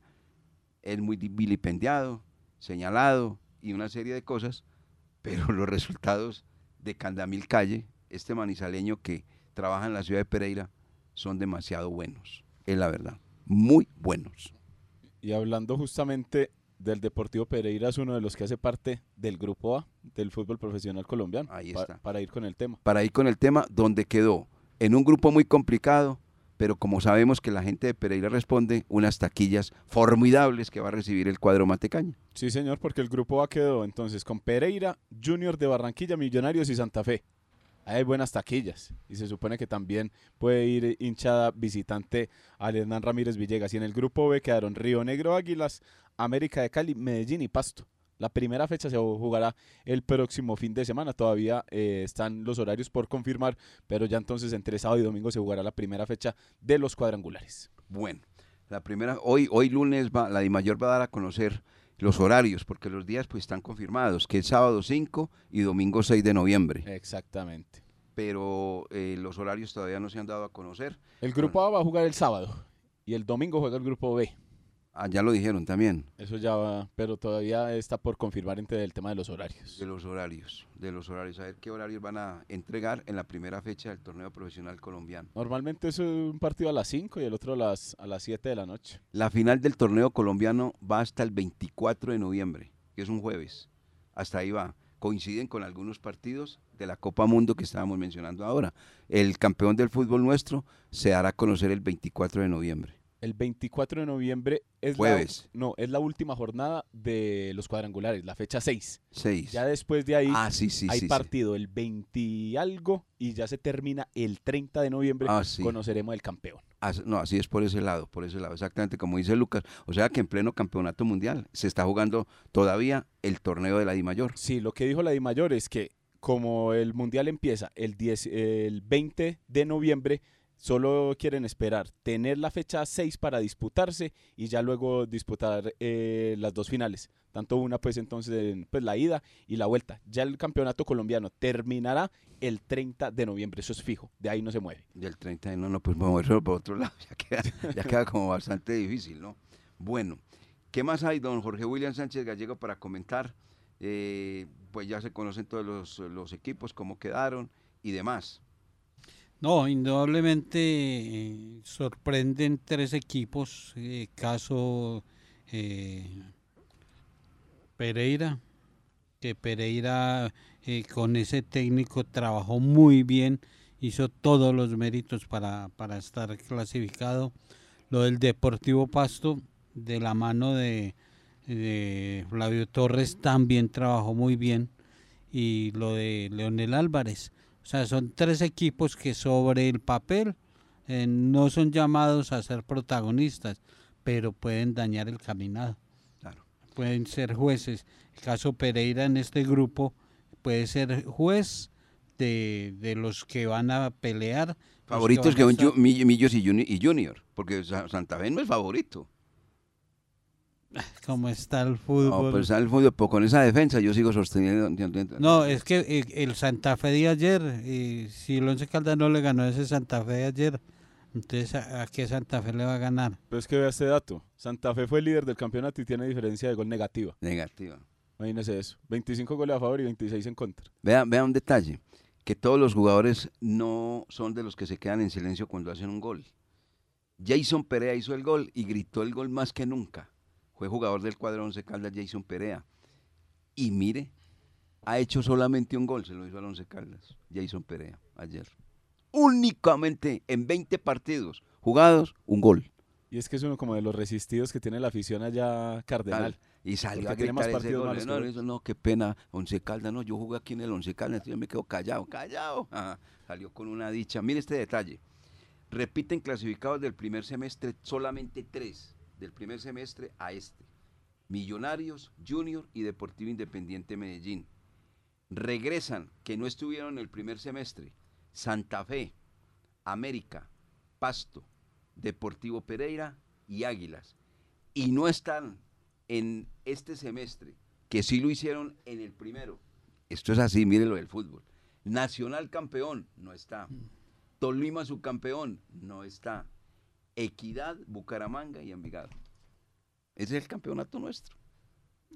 es muy di- vilipendiado, señalado y una serie de cosas, pero los resultados de Candamil Calle, este manizaleño que trabaja en la ciudad de Pereira, son demasiado buenos, es la verdad, muy buenos. Y hablando justamente del Deportivo Pereira, es uno de los que hace parte del grupo A del fútbol profesional colombiano. Ahí está. para ir con el tema. Para ir con el tema, donde quedó en un grupo muy complicado, pero como sabemos que la gente de Pereira responde, unas taquillas formidables que va a recibir el cuadro Matecaña. Sí, señor, porque el grupo A quedó entonces con Pereira, Junior de Barranquilla, Millonarios y Santa Fe. Hay buenas taquillas y se supone que también puede ir hinchada visitante al Hernán Ramírez Villegas. Y en el grupo B quedaron Río Negro Águilas, América de Cali, Medellín y Pasto. La primera fecha se jugará el próximo fin de semana. Todavía eh, están los horarios por confirmar, pero ya entonces entre sábado y domingo se jugará la primera fecha de los cuadrangulares. Bueno, la primera, hoy, hoy lunes va, la DIMAYOR va a dar a conocer los horarios, porque los días pues están confirmados, que es sábado 5 y domingo 6 de noviembre, Exactamente. pero eh, los horarios todavía no se han dado a conocer. El grupo A va a jugar el sábado y el domingo juega el grupo B. Ah, ya lo dijeron también, Eso ya va, pero todavía está por confirmar entre el tema de los horarios. de los horarios, de los horarios, a ver qué horarios van a entregar en la primera fecha del torneo profesional colombiano. Normalmente es un partido a las 5 y el otro a las, a las 7 de la noche. La final del torneo colombiano va hasta el 24 de noviembre, que es un jueves. Hasta ahí va. coinciden con algunos partidos de la Copa Mundo que estábamos mencionando ahora. El campeón del fútbol nuestro se hará conocer el 24 de noviembre. El 24 de noviembre es Jueves. la, no, es la última jornada de los cuadrangulares, la fecha 6. 6. Ya después de ahí ah, sí, sí, hay sí, partido el 20 y algo y ya se termina el 30 de noviembre. Ah. Conoceremos el campeón. No, así es por ese lado, por ese lado, exactamente como dice Lucas. O sea que en pleno campeonato mundial se está jugando todavía el torneo de la Di Mayor. Sí, lo que dijo la Di Mayor es que como el mundial empieza el, 10, el 20 de noviembre, solo quieren esperar tener la fecha 6 para disputarse y ya luego disputar eh, las dos finales. Tanto una, pues entonces, en, pues la ida y la vuelta. Ya el campeonato colombiano terminará el 30 de noviembre, eso es fijo, de ahí no se mueve. Del 30 de no, no, pues moverlo por otro lado, ya queda, ya queda como bastante difícil, ¿no? Bueno, ¿qué más hay, don Jorge William Sánchez Gallego, para comentar? Eh, pues ya se conocen todos los, los equipos, cómo quedaron y demás. No, indudablemente eh, sorprenden tres equipos, eh, caso eh, Pereira, que Pereira con ese técnico trabajó muy bien, hizo todos los méritos para, para estar clasificado. Lo del Deportivo Pasto, de la mano de, de Flavio Torres, también trabajó muy bien. Y lo de Leonel Álvarez. O sea, son tres equipos que sobre el papel eh, no son llamados a ser protagonistas, pero pueden dañar el caminado. Claro. Pueden ser jueces. El caso Pereira en este grupo puede ser juez de, de los que van a pelear. Favoritos que son Millos y, Juni- y Junior, porque Sa- Santa Fe no es favorito. ¿Cómo está el No, fútbol? pues al fútbol, pero con esa defensa yo sigo sosteniendo. No, es que el Santa Fe de ayer, eh, si el Once Caldas no le ganó ese Santa Fe de ayer, entonces ¿a, a qué Santa Fe le va a ganar? Pero es que vea este dato. Santa Fe fue el líder del campeonato y tiene diferencia de gol negativa. Negativa. Imagínese eso. 25 goles a favor y 26 en contra. Vea, vea un detalle, que todos los jugadores no son de los que se quedan en silencio cuando hacen un gol. Jason Perea hizo el gol y gritó el gol más que nunca. Fue jugador del cuadro 11 Caldas Jason Perea. Y mire, ha hecho solamente un gol, se lo hizo al 11 Caldas, Jason Perea, ayer. Únicamente en 20 partidos jugados, un gol. Y es que es uno como de los resistidos que tiene la afición allá cardenal. Y salió a tiene más gritar ese gol. No, no, qué pena. Once Caldas, no, yo jugué aquí en el Once Caldas, yo me quedo callado, callado. Ajá, salió con una dicha. Mire este detalle. Repiten clasificados del primer semestre solamente tres, del primer semestre a este. Millonarios, Junior y Deportivo Independiente Medellín. Regresan, que no estuvieron en el primer semestre, Santa Fe, América, Pasto, Deportivo Pereira y Águilas. Y no están en este semestre, que sí lo hicieron en el primero. Esto es así, mire lo del fútbol. Nacional campeón, no está. Tolima subcampeón, no está. Equidad, Bucaramanga y Envigado. Ese es el campeonato nuestro.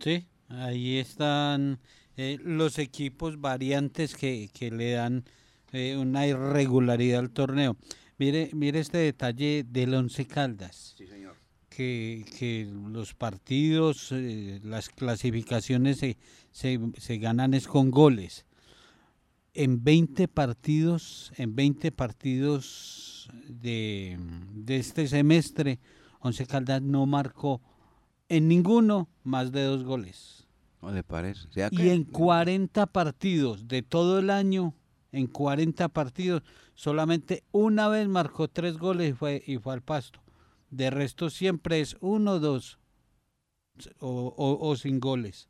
Sí, ahí están eh, los equipos variantes que, que le dan eh, una irregularidad al torneo. Mire, mire este detalle del Once Caldas. Sí, señor. que, que los partidos, eh, las clasificaciones se, se, se ganan es con goles. En 20 partidos, en 20 partidos de, de este semestre, Once Caldas no marcó en ninguno más de dos goles. ¿No le parece? ¿Sea Y en 40 partidos de todo el año, en 40 partidos, solamente una vez marcó tres goles y fue, y fue al pasto. De resto siempre es uno, dos o, o- o sin goles.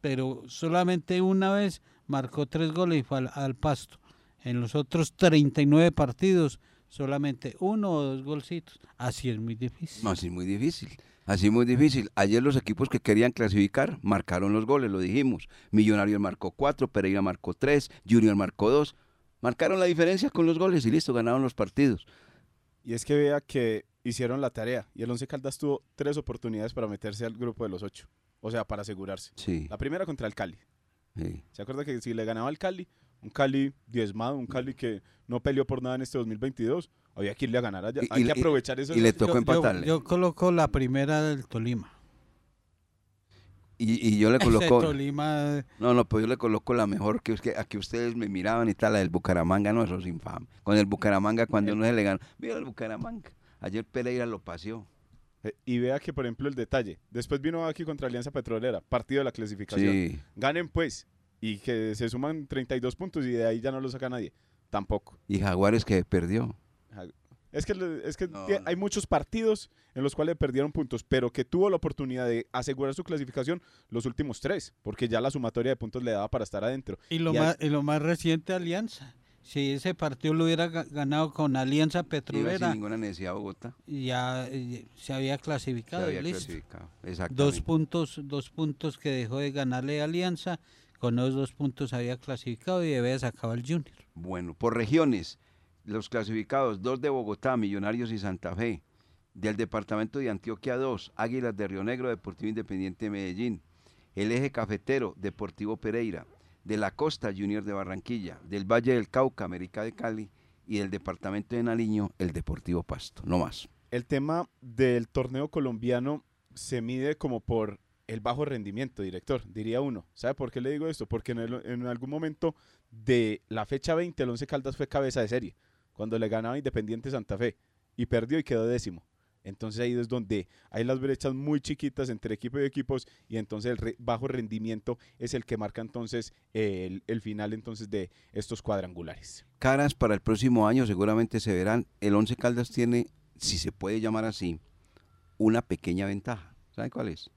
Pero solamente una vez marcó tres goles y fue al, al pasto. En los otros 39 partidos, solamente uno o dos golcitos. Así es muy difícil. No, así muy difícil. Así muy difícil. Ayer los equipos que querían clasificar marcaron los goles, lo dijimos. Millonarios marcó cuatro, Pereira marcó tres, Junior marcó dos. Marcaron la diferencia con los goles y listo, ganaron los partidos. Y es que vea que hicieron la tarea. Y el Once Caldas tuvo tres oportunidades para meterse al grupo de los ocho. O sea, para asegurarse. Sí, La primera contra el Cali. Sí. ¿Se acuerda que si le ganaba al Cali, un Cali diezmado, un Cali que no peleó por nada en este 2022, había que irle a ganar allá. Y- Hay y- que y- aprovechar eso. y le Yo- tocó yo- empatarle. yo coloco la primera del Tolima. Y, y yo le coloco... Tolima, No, no, pues yo le coloco la mejor, que que aquí ustedes me miraban y tal, la del Bucaramanga, no, eso es infame. Con el Bucaramanga, cuando uno se le gana, mira el Bucaramanga. Ayer Pereira lo paseó. Eh, Y vea que, por ejemplo, el detalle. Después vino aquí contra Alianza Petrolera, partido de la clasificación. Sí. Ganen pues. Y que se suman 32 puntos y de ahí ya no lo saca nadie. Tampoco. Y Jaguares que perdió. Es que, es que No, tie- no. hay muchos partidos en los cuales perdieron puntos, pero que tuvo la oportunidad de asegurar su clasificación los últimos tres, porque ya la sumatoria de puntos le daba para estar adentro. y lo, Y más, y lo más reciente, Alianza. Si ese partido lo hubiera ga- ganado con Alianza Iba sin Petrolera, ninguna necesidad Bogotá. ya eh, se había Se clasificado. había listo. clasificado. Exactamente. Dos puntos, dos puntos que dejó de ganarle Alianza, con esos dos puntos había clasificado y debe sacaba el Junior. Bueno, por regiones, los clasificados, dos de Bogotá, Millonarios y Santa Fe. Del departamento de Antioquia, dos, Águilas de Río Negro, Deportivo Independiente de Medellín. El eje cafetero, Deportivo Pereira. De la costa, Junior de Barranquilla. Del Valle del Cauca, América de Cali. Y del departamento de Nariño, el Deportivo Pasto. No más. El tema del torneo colombiano se mide como por el bajo rendimiento, director, diría uno. ¿Sabe por qué le digo esto? Porque en, en algún momento de la fecha 20, el Once Caldas fue cabeza de serie, cuando le ganaba Independiente Santa Fe, y perdió y quedó décimo. Entonces ahí es donde hay las brechas muy chiquitas entre equipo y equipos y entonces el re- bajo rendimiento es el que marca entonces el, el final entonces de estos cuadrangulares. Caras para el próximo año seguramente se verán. El Once Caldas tiene, si se puede llamar así, una pequeña ventaja. ¿Saben cuál es?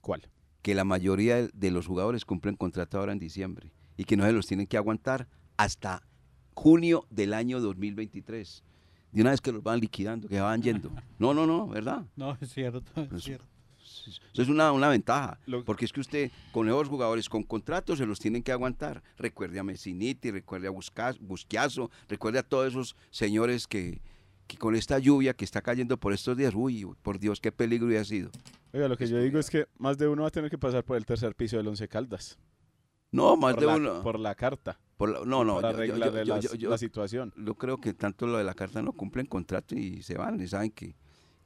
¿Cuál? que la mayoría de- de los jugadores cumplen contrato ahora en diciembre y que no se los tienen que aguantar hasta junio del año 2023. De una vez que los van liquidando, que van yendo. No, no, no, ¿verdad? No, es cierto, es Pues, cierto. Eso es una, una ventaja, Lo- porque es que usted con esos jugadores con contratos se los tienen que aguantar. Recuerde a Messiniti, recuerde a Busca- Busquiazo, recuerde a todos esos señores que, que con esta lluvia que está cayendo por estos días, uy, por Dios, qué peligro ha sido. Oiga, lo que yo digo es que más de uno va a tener que pasar por el tercer piso del Once Caldas. No, más por de la, uno. Por la carta. por la- no, no, para yo- yo- arreglar yo- yo- las- yo- la situación. yo creo que tanto lo de la carta no cumplen contrato y se van y saben que,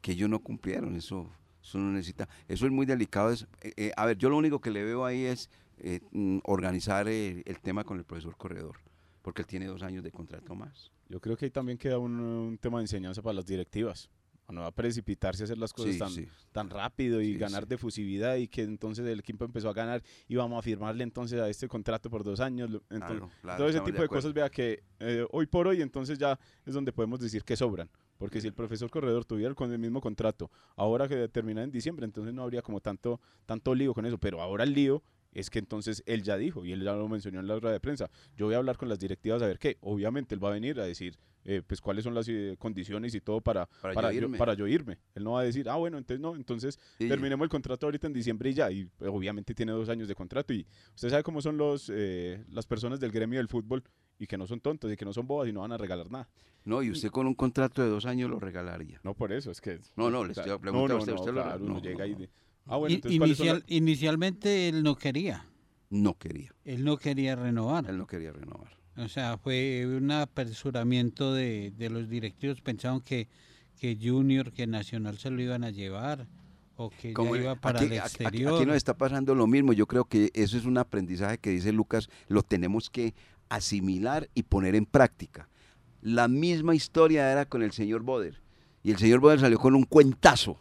que ellos no cumplieron, eso, eso no necesita, eso es muy delicado. es- eh, eh, a ver, yo lo único que le veo ahí es eh, mm, organizar eh, el tema con el profesor Corredor, porque él tiene dos años de contrato más. Yo creo que ahí también queda un, un tema de enseñanza para las directivas. No a precipitarse a hacer las cosas Sí, tan, sí. tan rápido y Sí, ganar sí. de fusividad y que entonces el equipo empezó a ganar y vamos a firmarle entonces a este contrato por dos años. entonces, Claro, claro, todo ese tipo de cosas, vea que eh, hoy por hoy entonces ya es donde podemos decir que sobran. Porque si el profesor Corredor tuviera con el mismo contrato, ahora que termina en diciembre, entonces no habría como tanto, tanto lío con eso. Pero ahora el lío es que entonces él ya dijo, y él ya lo mencionó en la rueda de prensa, yo voy a hablar con las directivas a ver qué. Obviamente él va a venir a decir, eh, pues cuáles son las eh, condiciones y todo para, Para para, yo yo, irme. para yo irme. Él no va a decir, ah, bueno, entonces no, entonces Sí, terminemos el contrato ahorita en diciembre y ya. Y pues, obviamente tiene dos años de contrato. Y usted sabe cómo son los eh, las personas del gremio del fútbol y que no son tontos y que no son bobas y no van a regalar nada. No, y usted con un contrato de dos años lo regalaría. No por eso, es que. No, no, le estoy preguntando a usted, no, usted lo- claro, uno no, llega no, y no. de- Ah, bueno, entonces, ¿cuáles son inicial- inicialmente él no quería, No quería, él no quería renovar. él no quería renovar. O sea, fue un apresuramiento de, de los directivos. Pensaban que, que Junior, que Nacional se lo iban a llevar o que Como ya iba para aquí, el aquí- aquí- exterior. aquí nos está pasando lo mismo. Yo creo que eso es un aprendizaje que dice Lucas, lo tenemos que asimilar y poner en práctica. La misma historia era con el señor Boder. Y el señor Boder salió con un cuentazo.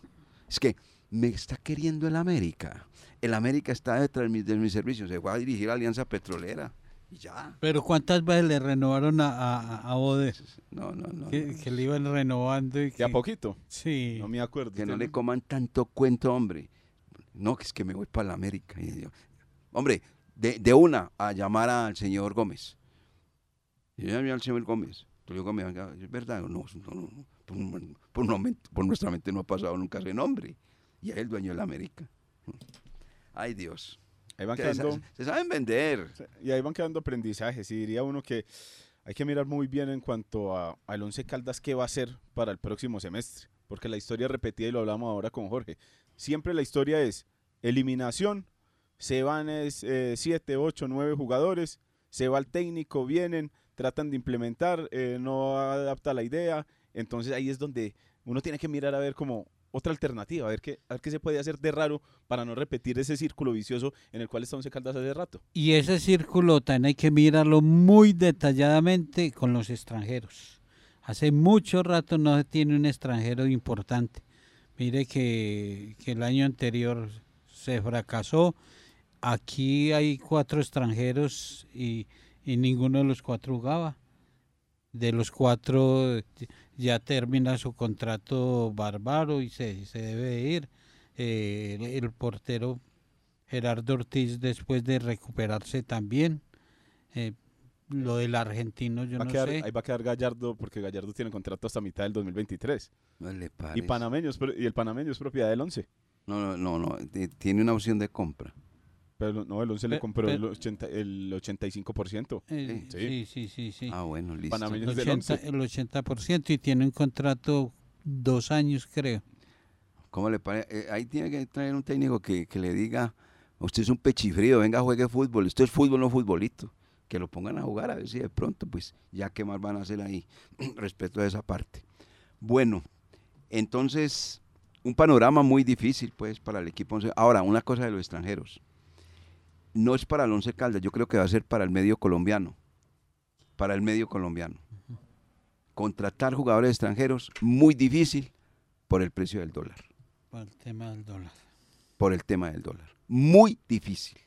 Es que me está queriendo el América. El América está detrás de mis, de mis servicios. Se fue a dirigir a Alianza Petrolera. Y ya. Pero ¿cuántas veces le renovaron a, a? No, no, no. Que, no. que le iban renovando y De que... a poquito. Sí. No me acuerdo. Que no le coman tanto cuento, hombre. No, que es que me voy para la América. Y yo, hombre, de, de una a llamar al señor Gómez. Y yo llamé al señor Gómez. Tulio Gómez, venga, ¿es verdad? No, no, no, no, Por, un, por un momento, por nuestra mente no ha pasado nunca ese nombre. Y es el dueño de la América. Ay, Dios. Ahí van Que quedando, se, se saben vender. y ahí van quedando aprendizajes. Y diría uno que hay que mirar muy bien en cuanto a, al Once Caldas qué va a hacer para el próximo semestre. Porque la historia repetida y lo hablamos ahora con Jorge. Siempre la historia es eliminación, se van 7, 8, 9 jugadores, se va el técnico, vienen, tratan de implementar, eh, no adapta la idea. Entonces ahí es donde uno tiene que mirar a ver como otra alternativa, a ver qué, a ver qué se puede hacer de raro para no repetir ese círculo vicioso en el cual está Once Caldas hace rato. Y ese círculo también hay que mirarlo muy detalladamente con los extranjeros. Hace mucho rato no se tiene un extranjero importante. Mire que, que el año anterior se fracasó. Aquí hay cuatro extranjeros y, y ninguno de los cuatro jugaba. De los cuatro ya termina su contrato bárbaro y se, se debe ir. Eh, el, el portero Gerardo Ortiz después de recuperarse también. Eh, lo del argentino yo Va a no quedar- sé. ahí va a quedar Gallardo porque Gallardo tiene contrato hasta mitad del 2023. No le Y, panameño es y el panameño es propiedad del 11. No, no, no, no, t- tiene una opción de compra. Pero no, el 11 le compró el, 80, el 85%. Eh, Sí. sí, sí, sí, sí. Ah, bueno, listo. El, es del 80, 11. el 80% y tiene un contrato dos años creo. ¿Cómo le parece? Eh, ahí tiene que traer un técnico que, que le diga, usted es un pechifrío, venga, juegue fútbol. Esto es fútbol, no futbolito. Que lo pongan a jugar a ver si de pronto, pues, ya qué más van a hacer ahí respecto a esa parte. Bueno, entonces, un panorama muy difícil, pues, para el equipo. once. Ahora, una cosa de los extranjeros. No es para el Once Caldas, yo creo que va a ser para el medio colombiano. Para el medio colombiano. Contratar jugadores extranjeros, muy difícil por el precio del dólar Para el tema del dólar. por el tema del dólar. Muy difícil.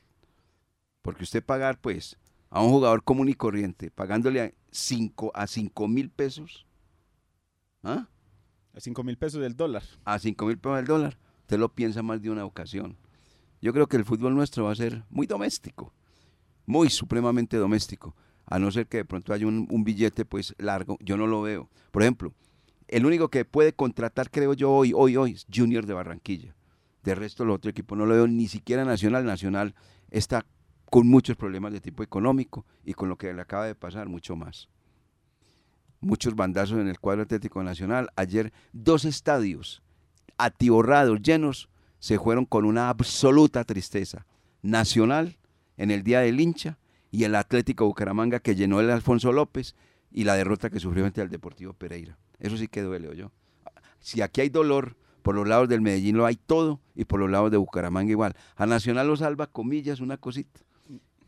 Porque usted pagar, pues, a un jugador común y corriente, pagándole a 5 a cinco mil pesos, ¿ah? A 5 mil pesos del dólar. a 5 mil pesos del dólar, usted lo piensa más de una ocasión. Yo creo que el fútbol nuestro va a ser muy doméstico, muy supremamente doméstico, a no ser que de pronto haya un, billete pues largo, yo no lo veo. Por ejemplo, el único que puede contratar, creo yo, hoy, hoy, hoy, es Junior de Barranquilla. De resto, los otros equipos no lo veo, ni siquiera Nacional. Nacional está con muchos problemas de tipo económico y con lo que le acaba de pasar, mucho más. Muchos bandazos en el cuadro Atlético Nacional. Ayer, dos estadios atiborrados, llenos, se fueron con una absoluta tristeza. Nacional, en el Día del Hincha, y el Atlético Bucaramanga, que llenó el Alfonso López, y la derrota que sufrió frente al Deportivo Pereira. Eso sí que duele, yo. Si aquí hay dolor, por los lados del Medellín lo hay todo, y por los lados de Bucaramanga igual. A Nacional lo salva, comillas, una cosita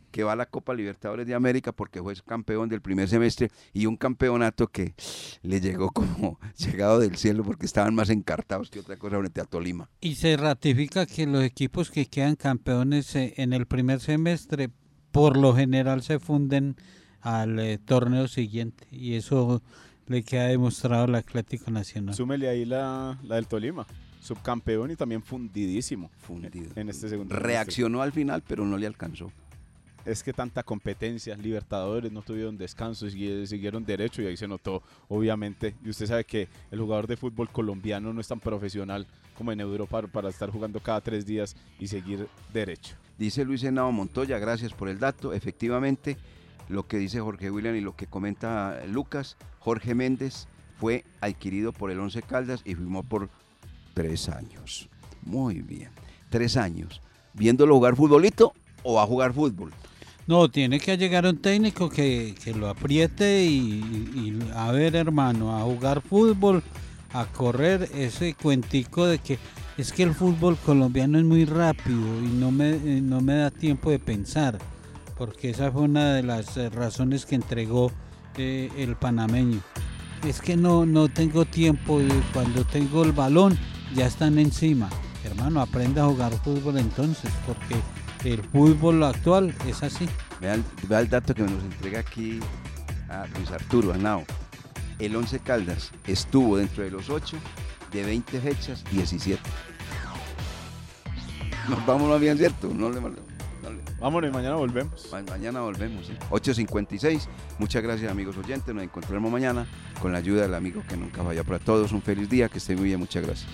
que va a la Copa Libertadores de América porque fue campeón del primer semestre y un campeonato que le llegó como llegado del cielo porque estaban más encartados que otra cosa frente a Tolima. Y se ratifica que los equipos que quedan campeones eh, en el primer semestre por lo general se funden al eh, torneo siguiente y eso le queda demostrado al Atlético Nacional. Súmele ahí la, la del Tolima. Subcampeón y también fundidísimo. Fundido. En este segundo semestre. Reaccionó al final, pero no le alcanzó. Es que tanta competencia, Libertadores no tuvieron descanso, sigui- siguieron derecho y ahí se notó, obviamente. Y usted sabe que el jugador de fútbol colombiano no es tan profesional como en Europa para estar jugando cada tres días y seguir derecho. Dice Luis Henao Montoya, gracias por el dato. Efectivamente, lo que dice Jorge William y lo que comenta Lucas, Jorge Méndez fue adquirido por el Once Caldas y firmó por tres años. Muy bien, tres años. ¿Viéndolo jugar futbolito o a jugar fútbol? No, tiene que llegar un técnico que, que lo apriete y, a ver hermano, a jugar fútbol, a correr ese cuentico de que es que el fútbol colombiano es muy rápido y no me, eh, no me da tiempo de pensar, porque esa fue una de las eh, razones que entregó eh, el panameño. Es que no, no tengo tiempo y cuando tengo el balón ya están encima. Hermano, aprenda a jugar fútbol entonces, porque el fútbol actual es así. Vea el, vea el dato que nos entrega aquí a Luis Arturo Anao. El Once Caldas estuvo dentro de los 8 de 20 fechas, 17. Nos vamos más bien, ¿cierto? No le, no le- Vámonos y mañana volvemos. Ma- Mañana volvemos, ¿sí? 8.56. Muchas gracias, amigos oyentes. Nos encontraremos mañana con la ayuda del amigo que nunca vaya. Para todos, un feliz día. Que estén muy bien. Muchas gracias.